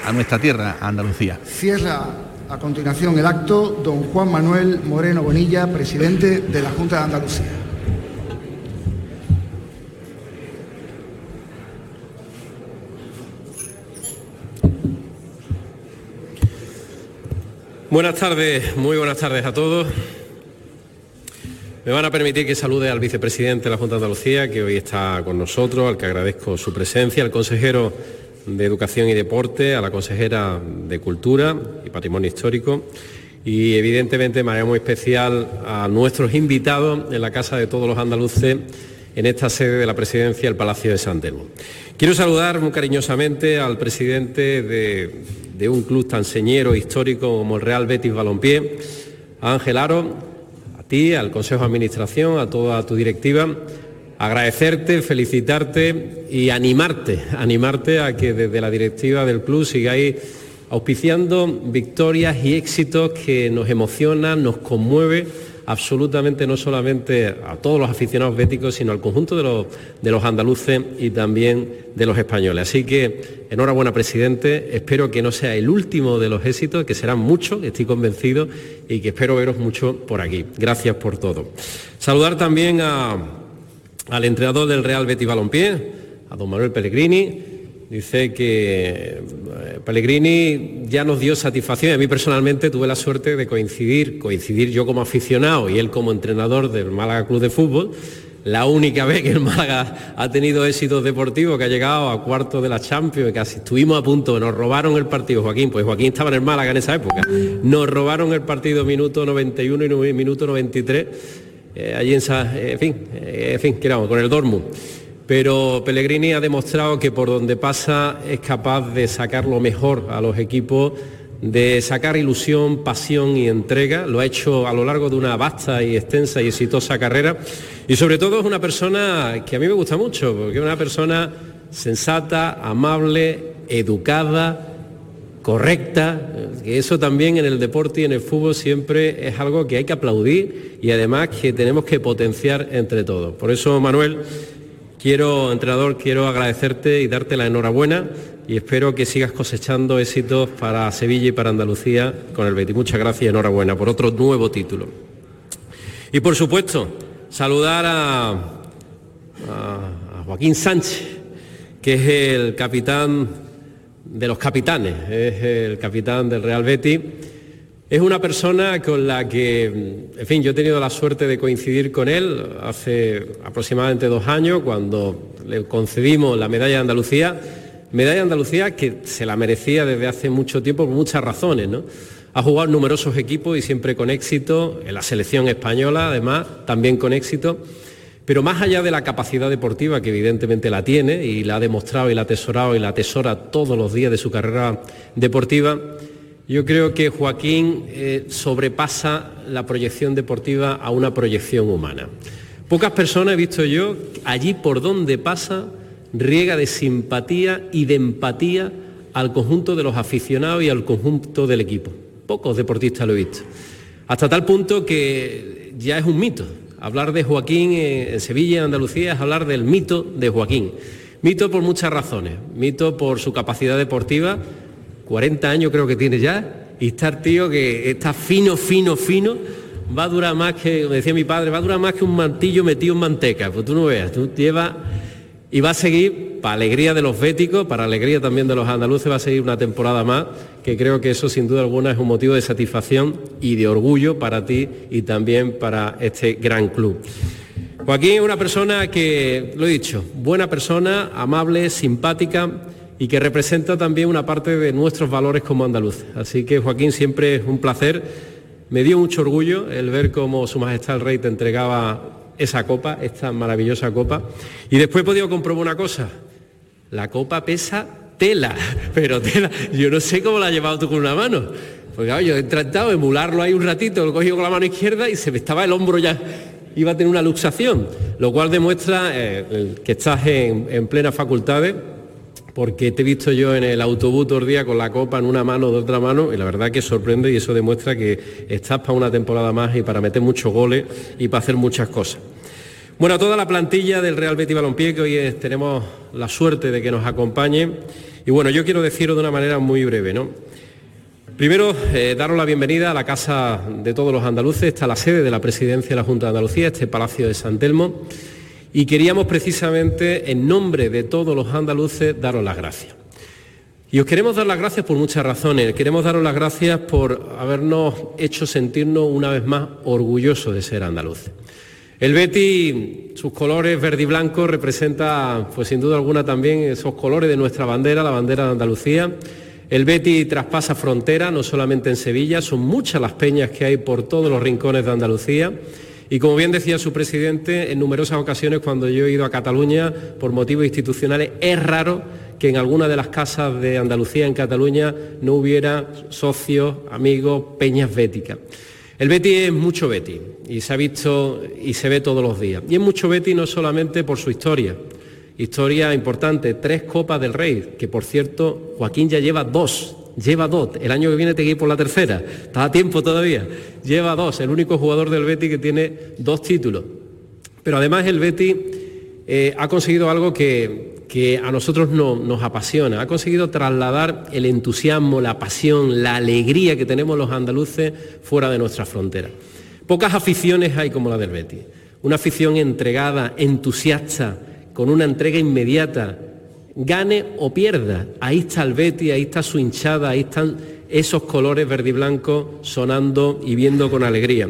a nuestra tierra, a Andalucía. Cierra a continuación el acto don Juan Manuel Moreno Bonilla, presidente de la Junta de Andalucía. Buenas tardes, muy buenas tardes a todos. Me van a permitir que salude al vicepresidente de la Junta de Andalucía, que hoy está con nosotros, al que agradezco su presencia, al consejero de Educación y Deporte, a la consejera de Cultura y Patrimonio Histórico y evidentemente de manera muy especial a nuestros invitados en la Casa de Todos los Andaluces en esta sede de la Presidencia del Palacio de San Telmo. Quiero saludar muy cariñosamente al presidente de, de un club tan señero histórico como el Real Betis Balompié, Ángel Aro, a ti, al Consejo de Administración, a toda tu directiva, agradecerte, felicitarte y animarte, animarte a que desde la directiva del club sigáis auspiciando victorias y éxitos que nos emocionan, nos conmueve absolutamente no solamente a todos los aficionados béticos, sino al conjunto de los, andaluces y también de los españoles. Así que enhorabuena, presidente. Espero que no sea el último de los éxitos, que serán muchos, estoy convencido, y que espero veros mucho por aquí. Gracias por todo. Saludar también al entrenador del Real Betis Balompié, a don Manuel Pellegrini. Dice que eh, Pellegrini ya nos dio satisfacción. A mí personalmente tuve la suerte de coincidir, coincidir yo como aficionado y él como entrenador del Málaga Club de Fútbol. La única vez que el Málaga ha tenido éxitos deportivos, que ha llegado a cuartos de la Champions, que casi estuvimos a punto, nos robaron el partido, Joaquín, pues Joaquín estaba en el Málaga en esa época, nos robaron el partido minuto 91 y minuto 93, eh, allí en, esa, en fin, eh, en fin, que con el Dortmund pero Pellegrini ha demostrado que por donde pasa es capaz de sacar lo mejor a los equipos, de sacar ilusión, pasión y entrega. Lo ha hecho a lo largo de una vasta y extensa y exitosa carrera. Y sobre todo es una persona que a mí me gusta mucho, porque es una persona sensata, amable, educada, correcta, que eso también en el deporte y en el fútbol siempre es algo que hay que aplaudir y además que tenemos que potenciar entre todos. Por eso, Manuel, Quiero, entrenador, quiero agradecerte y darte la enhorabuena y espero que sigas cosechando éxitos para Sevilla y para Andalucía con el Betis. Muchas gracias y enhorabuena por otro nuevo título. Y por supuesto, saludar a, a Joaquín Sánchez, que es el capitán de los capitanes, es el capitán del Real Betis es una persona con la que, en fin, yo he tenido la suerte de coincidir con él hace aproximadamente dos años cuando le concedimos la medalla de Andalucía, medalla de Andalucía que se la merecía desde hace mucho tiempo por muchas razones, ¿no? Ha jugado en numerosos equipos y siempre con éxito, en la selección española además, también con éxito. Pero más allá de la capacidad deportiva, que evidentemente la tiene y la ha demostrado y la ha atesorado y la atesora todos los días de su carrera deportiva, yo creo que Joaquín eh, sobrepasa la proyección deportiva a una proyección humana. Pocas personas he visto yo allí por donde pasa riega de simpatía y de empatía al conjunto de los aficionados y al conjunto del equipo. Pocos deportistas lo he visto. Hasta tal punto que ya es un mito. Hablar de Joaquín en Sevilla, en Andalucía, es hablar del mito de Joaquín. Mito por muchas razones. Mito por su capacidad deportiva, 40 años creo que tiene ya, y estar tío que está fino, fino, fino, va a durar más que, como decía mi padre, va a durar más que un mantillo metido en manteca, pues tú no veas, tú llevas y va a seguir, para alegría de los béticos, para alegría también de los andaluces, va a seguir una temporada más, que creo que eso sin duda alguna es un motivo de satisfacción y de orgullo para ti y también para este gran club. Joaquín es una persona que, lo he dicho, buena persona, amable, simpática, y que representa también una parte de nuestros valores como andaluces. Así que Joaquín, siempre es un placer. Me dio mucho orgullo el ver cómo Su Majestad el Rey te entregaba esa copa, esta maravillosa copa. Y después he podido comprobar una cosa. La copa pesa tela, pero tela. Yo no sé cómo la has llevado tú con una mano. Porque yo he tratado de emularlo ahí un ratito, lo cogido con la mano izquierda y se me estaba el hombro ya iba a tener una luxación, lo cual demuestra eh, que estás en, en plenas facultades porque te he visto yo en el autobús todo el día con la copa en una mano, de otra mano, y la verdad que sorprende y eso demuestra que estás para una temporada más y para meter muchos goles y para hacer muchas cosas. Bueno, a toda la plantilla del Real Betis Balompié, que hoy tenemos la suerte de que nos acompañe. Y bueno, yo quiero decirlo de una manera muy breve, ¿no? Primero, eh, daros la bienvenida a la Casa de Todos los Andaluces, está la sede de la Presidencia de la Junta de Andalucía, este Palacio de San Telmo, y queríamos precisamente, en nombre de todos los andaluces, daros las gracias. Y os queremos dar las gracias por muchas razones. Queremos daros las gracias por habernos hecho sentirnos una vez más orgullosos de ser andaluces. El Betty, sus colores verde y blanco, representa, pues sin duda alguna también esos colores de nuestra bandera, la bandera de Andalucía. El Betty traspasa frontera, no solamente en Sevilla, son muchas las peñas que hay por todos los rincones de Andalucía. Y como bien decía su presidente, en numerosas ocasiones cuando yo he ido a Cataluña por motivos institucionales, es raro que en alguna de las casas de Andalucía, en Cataluña, no hubiera socios, amigos, peñas béticas. El Betty es mucho Betty y se ha visto y se ve todos los días. Y es mucho Betty no solamente por su historia, historia importante, tres copas del Rey, que por cierto Joaquín ya lleva dos, lleva dos. El año que viene te ir por la tercera, está a tiempo todavía. Lleva dos, el único jugador del Betty que tiene dos títulos. Pero además el Betty eh, ha conseguido algo que, que a nosotros no- nos apasiona. Ha conseguido trasladar el entusiasmo, la pasión, la alegría que tenemos los andaluces fuera de nuestras fronteras. Pocas aficiones hay como la del Betty. Una afición entregada, entusiasta, con una entrega inmediata, gane o pierda. Ahí está el ahí está su hinchada, ahí están esos colores verde y blanco sonando y viendo con alegría.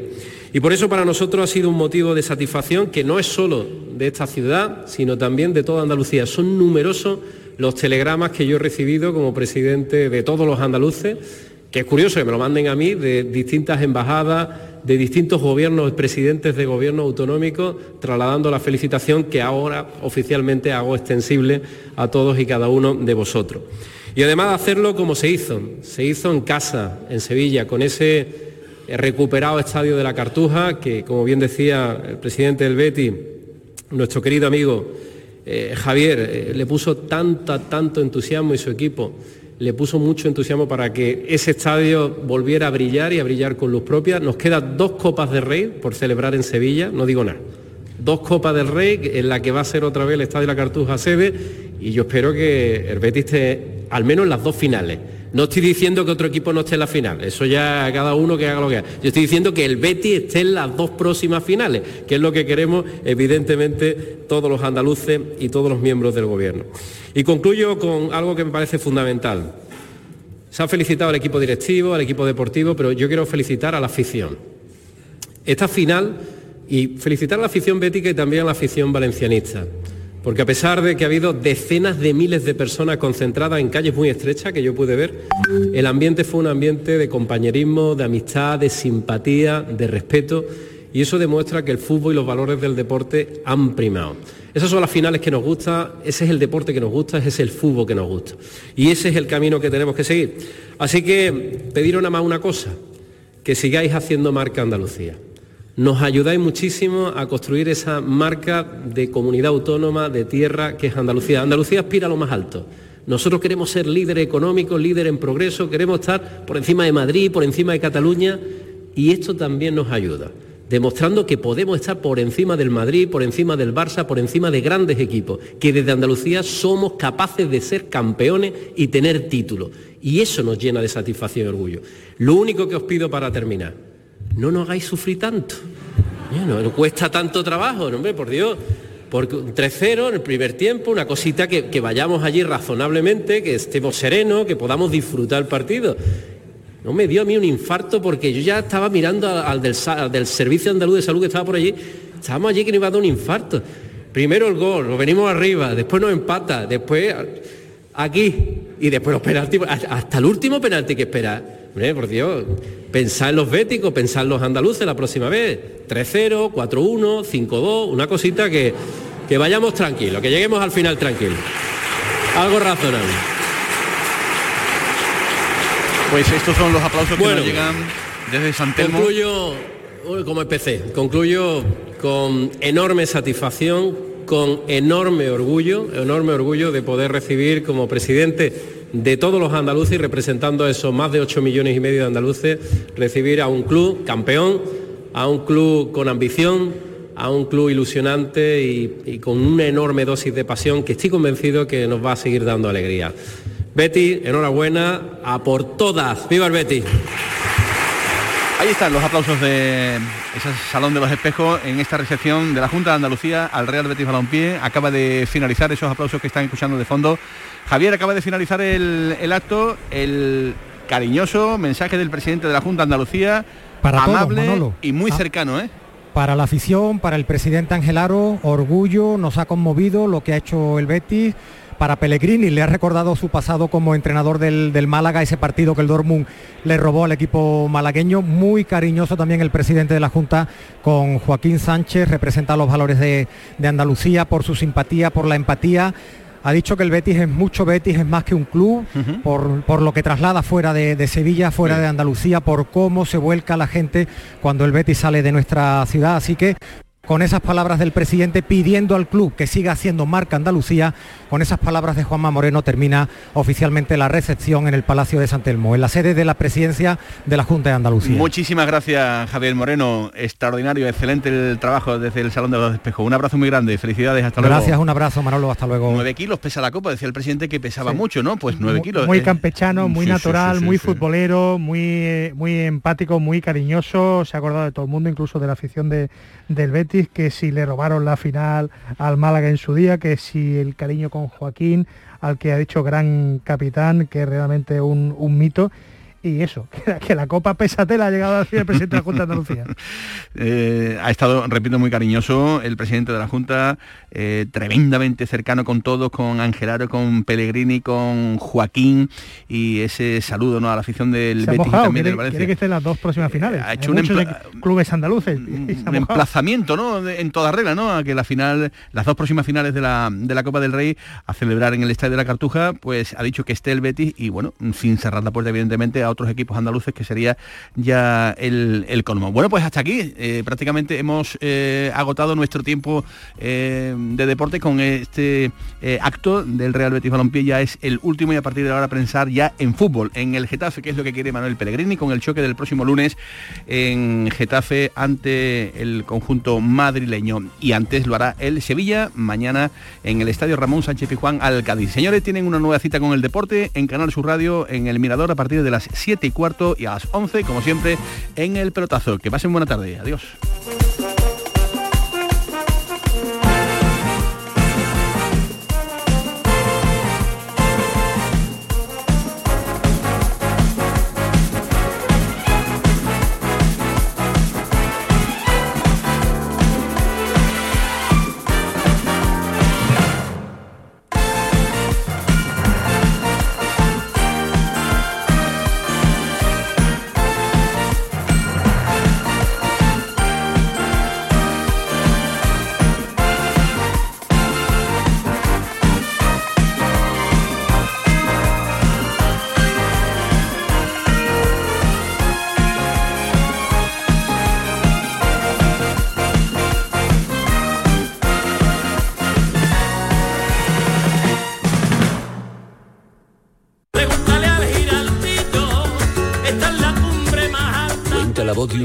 Y por eso para nosotros ha sido un motivo de satisfacción que no es solo de esta ciudad, sino también de toda Andalucía. Son numerosos los telegramas que yo he recibido como presidente de todos los andaluces, que es curioso que me lo manden a mí, de distintas embajadas, de distintos gobiernos, presidentes de gobiernos autonómicos, trasladando la felicitación que ahora oficialmente hago extensible a todos y cada uno de vosotros. Y además de hacerlo como se hizo, se hizo en casa, en Sevilla, con ese recuperado estadio de la Cartuja, que como bien decía el presidente del Betty, nuestro querido amigo eh, Javier, eh, le puso tanta, tanto entusiasmo y su equipo le puso mucho entusiasmo para que ese estadio volviera a brillar y a brillar con luz propia. Nos quedan dos copas de Rey por celebrar en Sevilla, no digo nada. Dos copas del Rey en la que va a ser otra vez el Estadio de la Cartuja sede y yo espero que el Betis esté al menos en las dos finales. No estoy diciendo que otro equipo no esté en la final, eso ya cada uno que haga lo que haga. Yo estoy diciendo que el Betis esté en las dos próximas finales, que es lo que queremos evidentemente todos los andaluces y todos los miembros del gobierno. Y concluyo con algo que me parece fundamental. Se ha felicitado al equipo directivo, al equipo deportivo, pero yo quiero felicitar a la afición. Esta final y felicitar a la afición bética y también a la afición valencianista. Porque a pesar de que ha habido decenas de miles de personas concentradas en calles muy estrechas que yo pude ver, el ambiente fue un ambiente de compañerismo, de amistad, de simpatía, de respeto y eso demuestra que el fútbol y los valores del deporte han primado. Esas son las finales que nos gustan, ese es el deporte que nos gusta, ese es el fútbol que nos gusta. Y ese es el camino que tenemos que seguir. Así que pediros nada más una cosa, que sigáis haciendo marca Andalucía. Nos ayudáis muchísimo a construir esa marca de comunidad autónoma, de tierra, que es Andalucía. Andalucía aspira a lo más alto. Nosotros queremos ser líder económico, líder en progreso, queremos estar por encima de Madrid, por encima de Cataluña, y esto también nos ayuda, demostrando que podemos estar por encima del Madrid, por encima del Barça, por encima de grandes equipos, que desde Andalucía somos capaces de ser campeones y tener títulos. Y eso nos llena de satisfacción y orgullo. Lo único que os pido para terminar, no nos hagáis sufrir tanto. No, no cuesta tanto trabajo, hombre, por Dios. Porque un 3-0 en el primer tiempo, una cosita que, que vayamos allí razonablemente, que estemos serenos, que podamos disfrutar el partido. No me dio a mí un infarto porque yo ya estaba mirando al del Servicio Andaluz de Salud que estaba por allí. Estábamos allí que nos iba a dar un infarto. Primero el gol, lo venimos arriba, después nos empata, después aquí y después los penaltis, hasta el último penalti que esperar. Hombre, por Dios, pensar en los béticos, pensar en los andaluces la próxima vez. 3-0, 4-1, 5-2, una cosita que, que vayamos tranquilos, que lleguemos al final tranquilos. Algo razonable. Pues estos son los aplausos que nos llegan desde San Telmo. Concluyo, uy, como empecé, concluyo con enorme satisfacción, con enorme orgullo, enorme orgullo de poder recibir como presidente de todos los andaluces representando a esos más de 8 millones y medio de andaluces, recibir a un club campeón, a un club con ambición, a un club ilusionante y, y con una enorme dosis de pasión que estoy convencido que nos va a seguir dando alegría. Betty, enhorabuena, a por todas. ¡Viva el Betty! Ahí están los aplausos de ese Salón de los Espejos en esta recepción de la Junta de Andalucía al Real Betis Balompié. Acaba de finalizar esos aplausos que están escuchando de fondo. Javier, acaba de finalizar el, el acto, el cariñoso mensaje del presidente de la Junta de Andalucía, Para amable y muy Ah. cercano, ¿eh? Para la afición, para el presidente Angelaro, orgullo, nos ha conmovido lo que ha hecho el Betis. Para Pellegrini le ha recordado su pasado como entrenador del, del Málaga, ese partido que el Dortmund le robó al equipo malagueño. Muy cariñoso también el presidente de la Junta con Joaquín Sánchez, representa los valores de, de Andalucía por su simpatía, por la empatía. Ha dicho que el Betis es mucho Betis, es más que un club, por, por lo que traslada fuera de, de Sevilla, fuera de Andalucía, por cómo se vuelca la gente cuando el Betis sale de nuestra ciudad. Así que con esas palabras del presidente pidiendo al club que siga haciendo marca Andalucía, con esas palabras de Juanma Moreno termina oficialmente la recepción en el Palacio de San Telmo, en la sede de la presidencia de la Junta de Andalucía. Muchísimas gracias, Javier Moreno. Extraordinario, excelente el trabajo desde el Salón de los Espejos. Un abrazo muy grande, felicidades, hasta luego. Gracias, un abrazo Manolo, hasta luego. 9 kilos pesa la copa, decía el presidente que pesaba mucho, ¿no? Pues 9 kilos. Muy campechano, muy Sí, sí, natural, sí, muy futbolero, muy, eh, muy empático, muy cariñoso. Se ha acordado de todo el mundo, incluso de la afición de, del Betis, que si le robaron la final al Málaga en su día, que si el cariño con Joaquín, al que ha dicho gran capitán, que es realmente un, un mito. Y eso, que la, que la Copa Pesatela ha llegado a decir el presidente de la Junta de Andalucía. Eh, ha estado, repito, muy cariñoso el presidente de la Junta, eh, tremendamente cercano con todos, con Angelaro, con Pellegrini, con Joaquín y ese saludo ¿no? a la afición del Se Betis y también quiere, del Valencia. quiere que estén las dos próximas finales. ha Hay hecho un empla- clubes andaluces. un emplazamiento ¿no? De- en toda regla ¿no? a que la final las dos próximas finales de la, de la Copa del Rey a celebrar en el Estadio de la Cartuja pues ha dicho que esté el Betis y bueno sin cerrar la puerta evidentemente a otros equipos andaluces que sería ya el, el colmo. Bueno pues hasta aquí eh, prácticamente hemos eh, agotado nuestro tiempo eh, de deporte con este acto del Real Betis Balompié. Ya es el último y a partir de ahora pensar ya en fútbol en el Getafe que es lo que quiere Manuel Pellegrini con el choque del próximo lunes en Getafe ante el conjunto madrileño. Y antes lo hará el Sevilla mañana en el Estadio Ramón Sánchez Pizjuán al Cádiz. Señores, tienen una nueva cita con el deporte en Canal Sur Radio en el Mirador a partir de las 7 y cuarto y a las 11 como siempre en el pelotazo. Que pasen buena tarde. Adiós.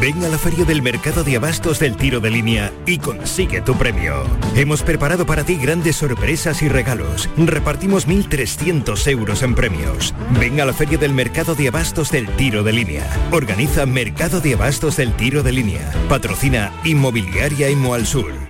Ven a la feria del mercado de abastos del tiro de línea y consigue tu premio. Hemos preparado para ti grandes sorpresas y regalos. Repartimos 1.300 euros en premios. Ven a la feria del mercado de abastos del tiro de línea. Organiza Mercado de Abastos del Tiro de Línea. Patrocina Inmobiliaria Imo al Sur.